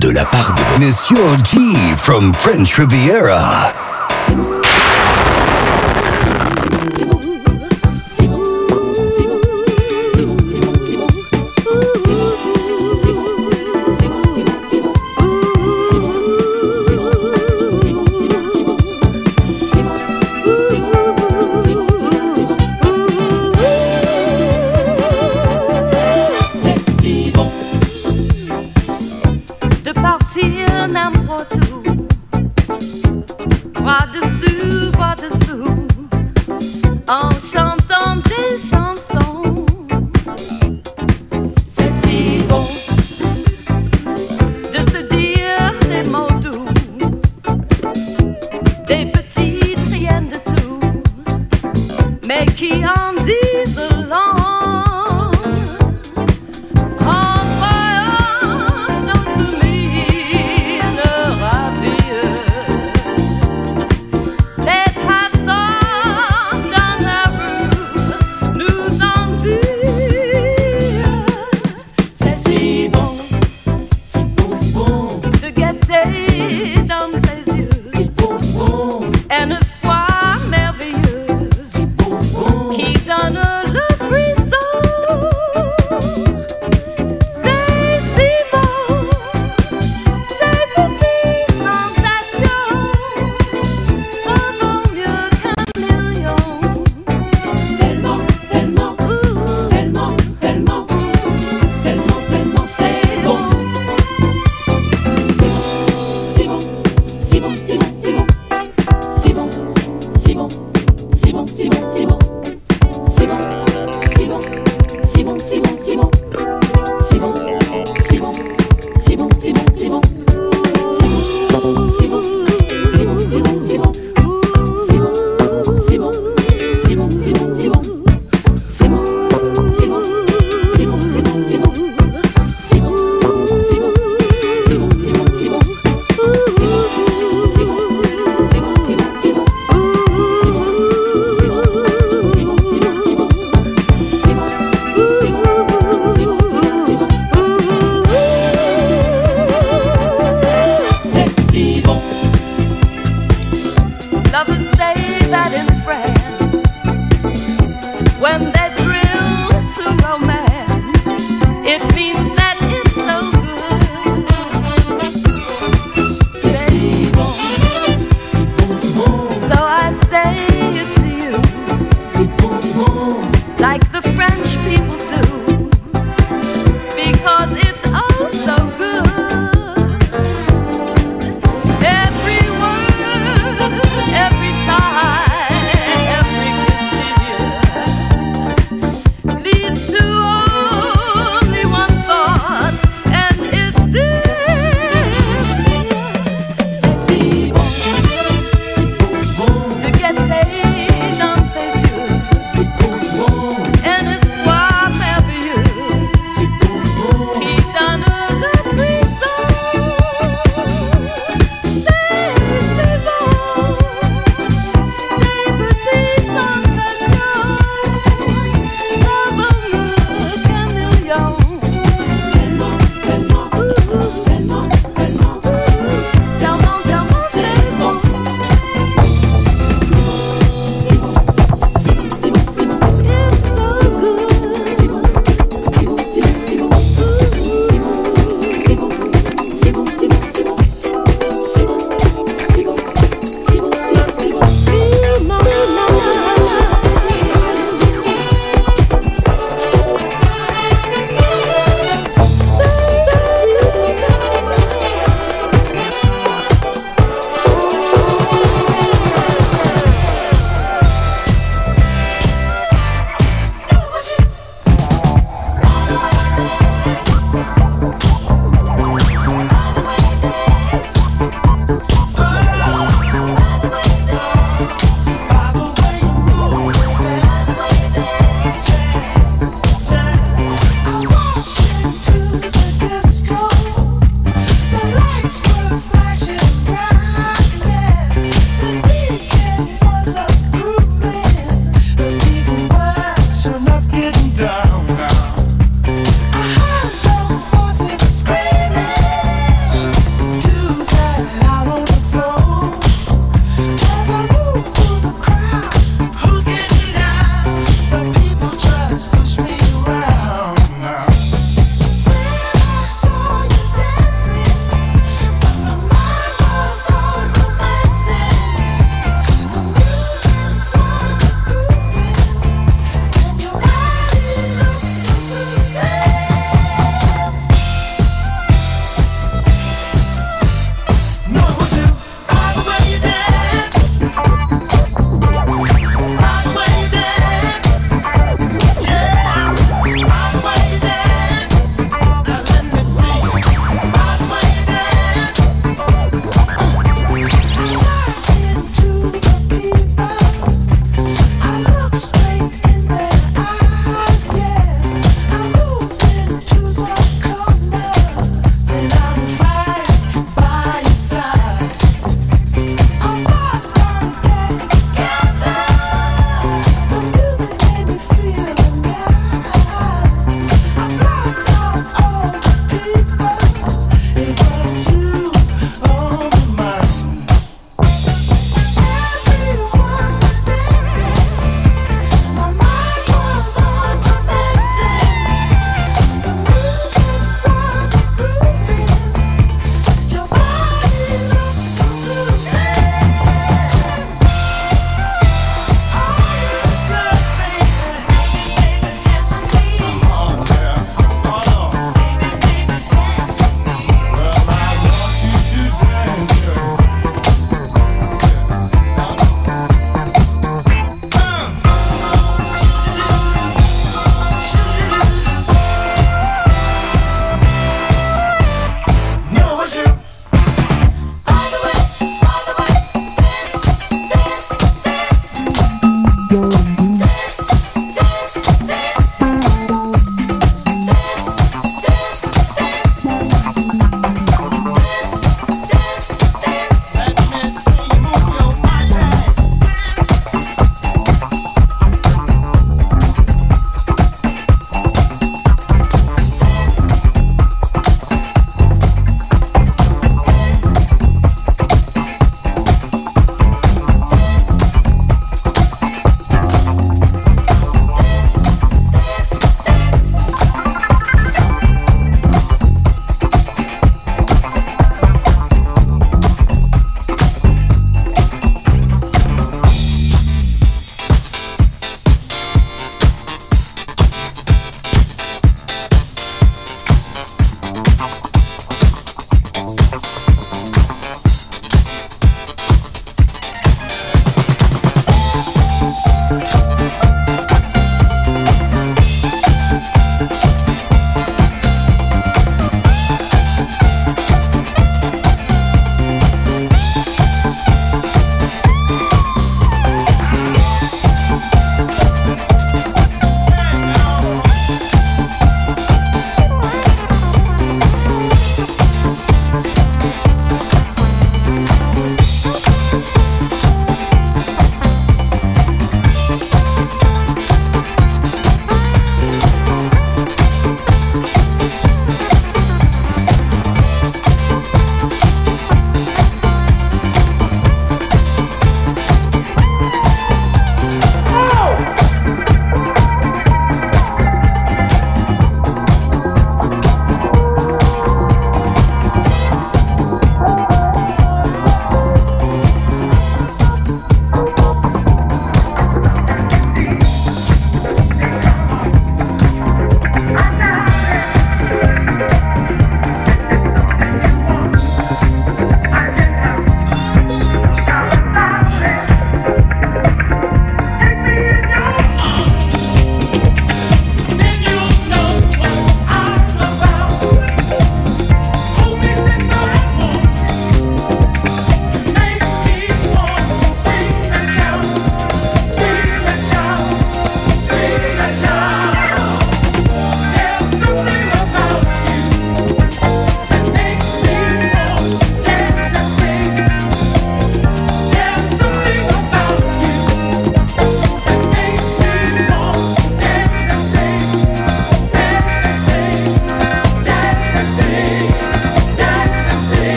de la part de Monsieur G from French Riviera.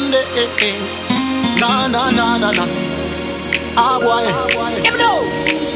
Sunday. Na na na na na. Ah boy, me know. all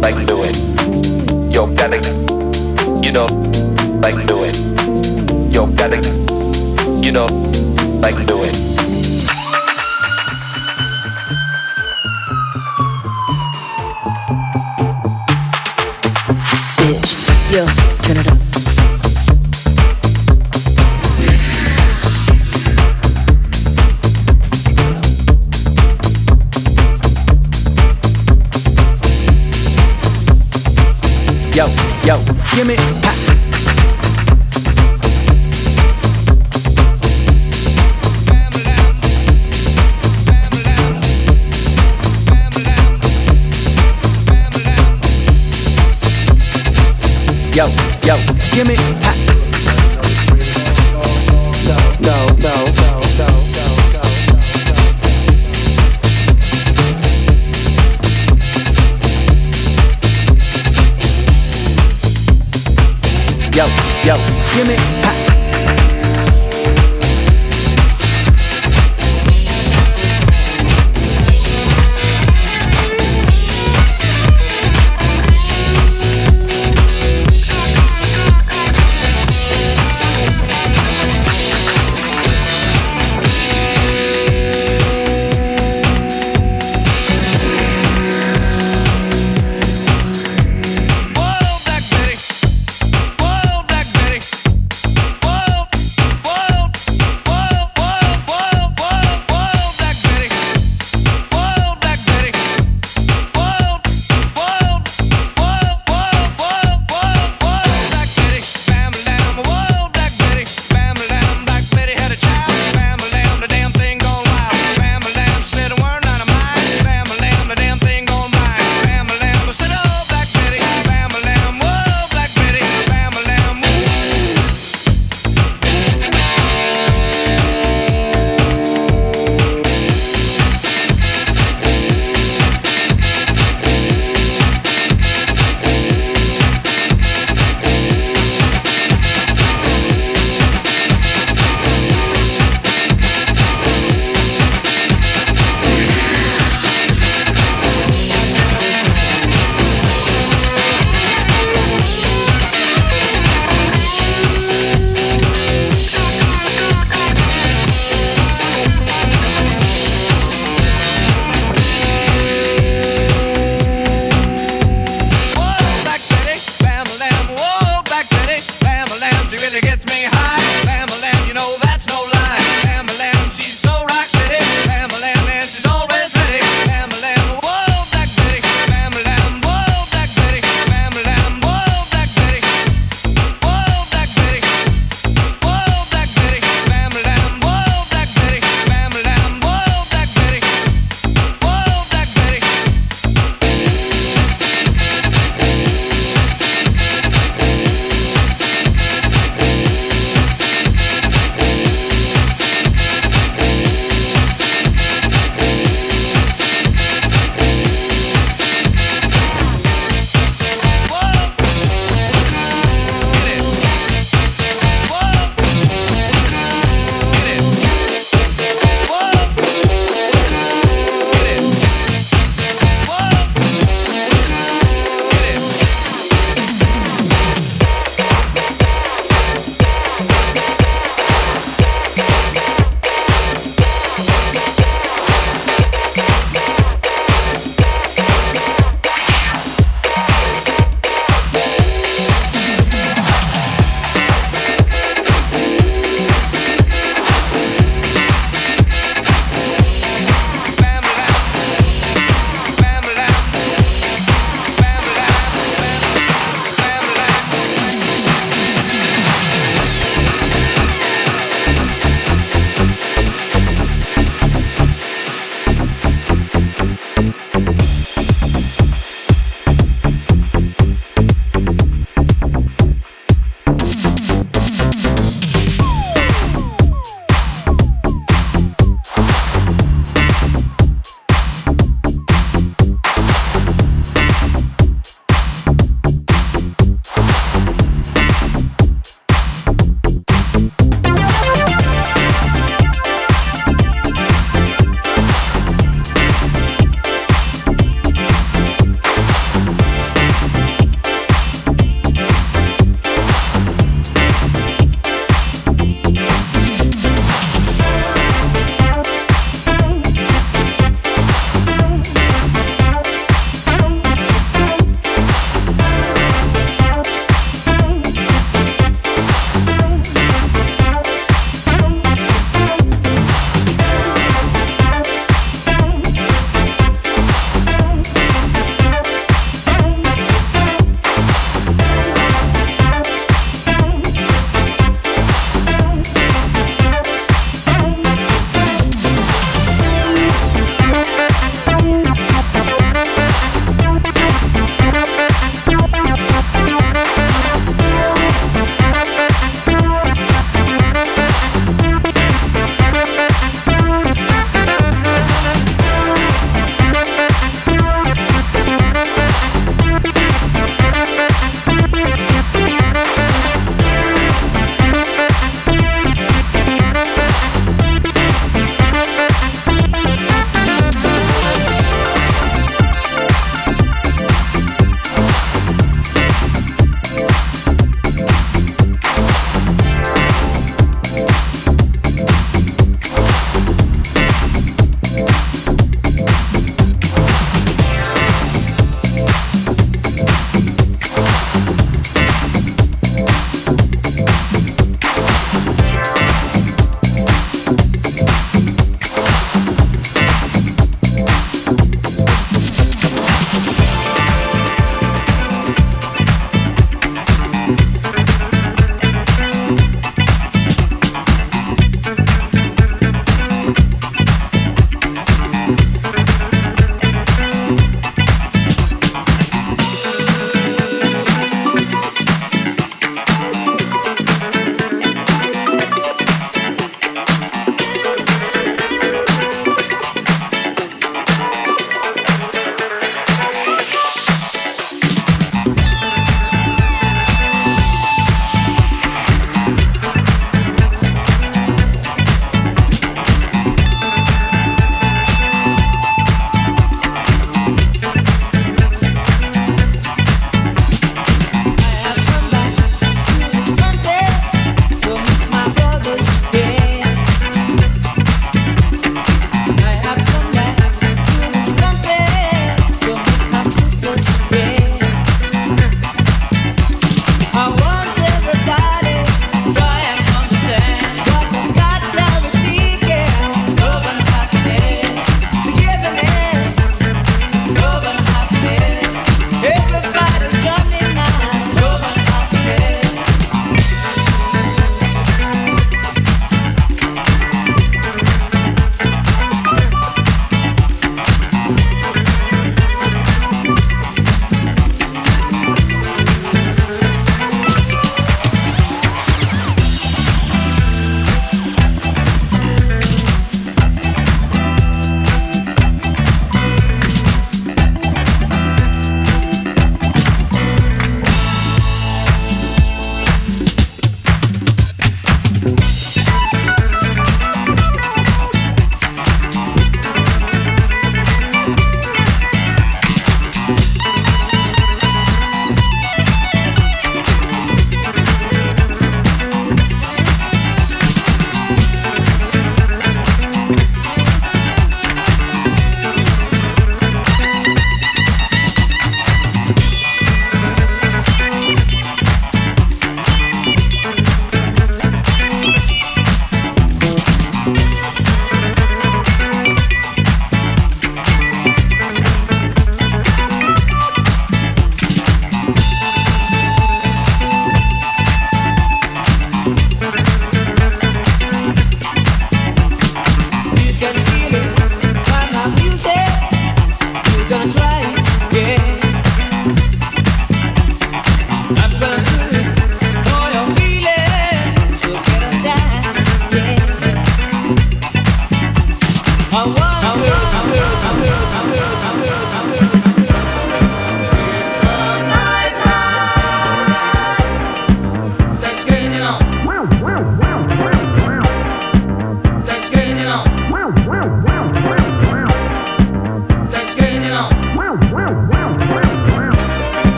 like do it. Yo, gotta, you know, like do it. Yo, gotta, you know, like do it. Bitch, yo, turn it up. Give me. Ha. Yo, yo, give me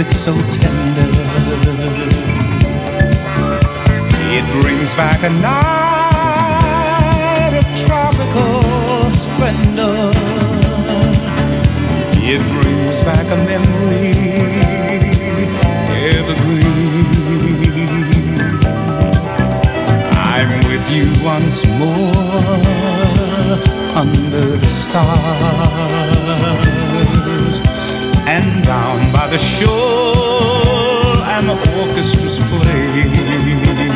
music so tender. It brings back a night of tropical splendor. It brings back a memory evergreen. I'm with you once more under the stars and down the shore and the orchestra's playing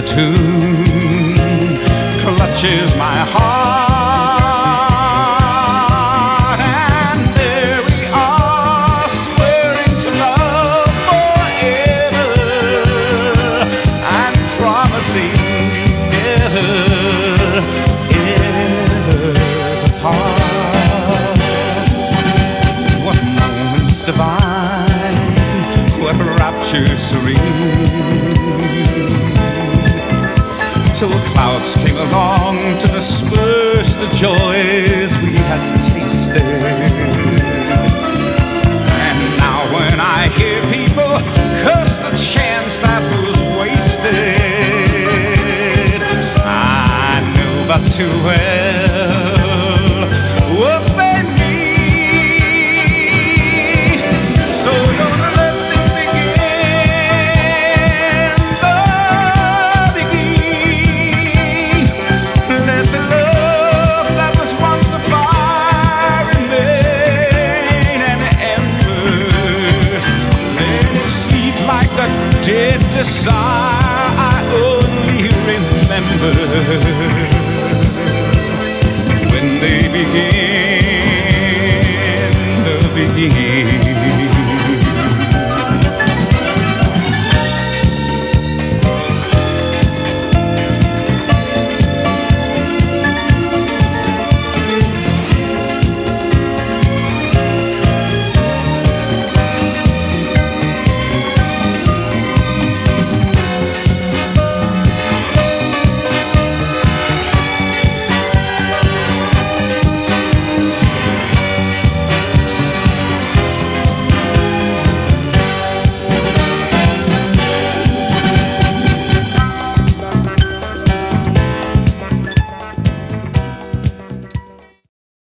the tune too well what they mean. So don't let begin the beguine. Let the love that was once a fire remain an ember. Let it sleep like the dead desire I only remember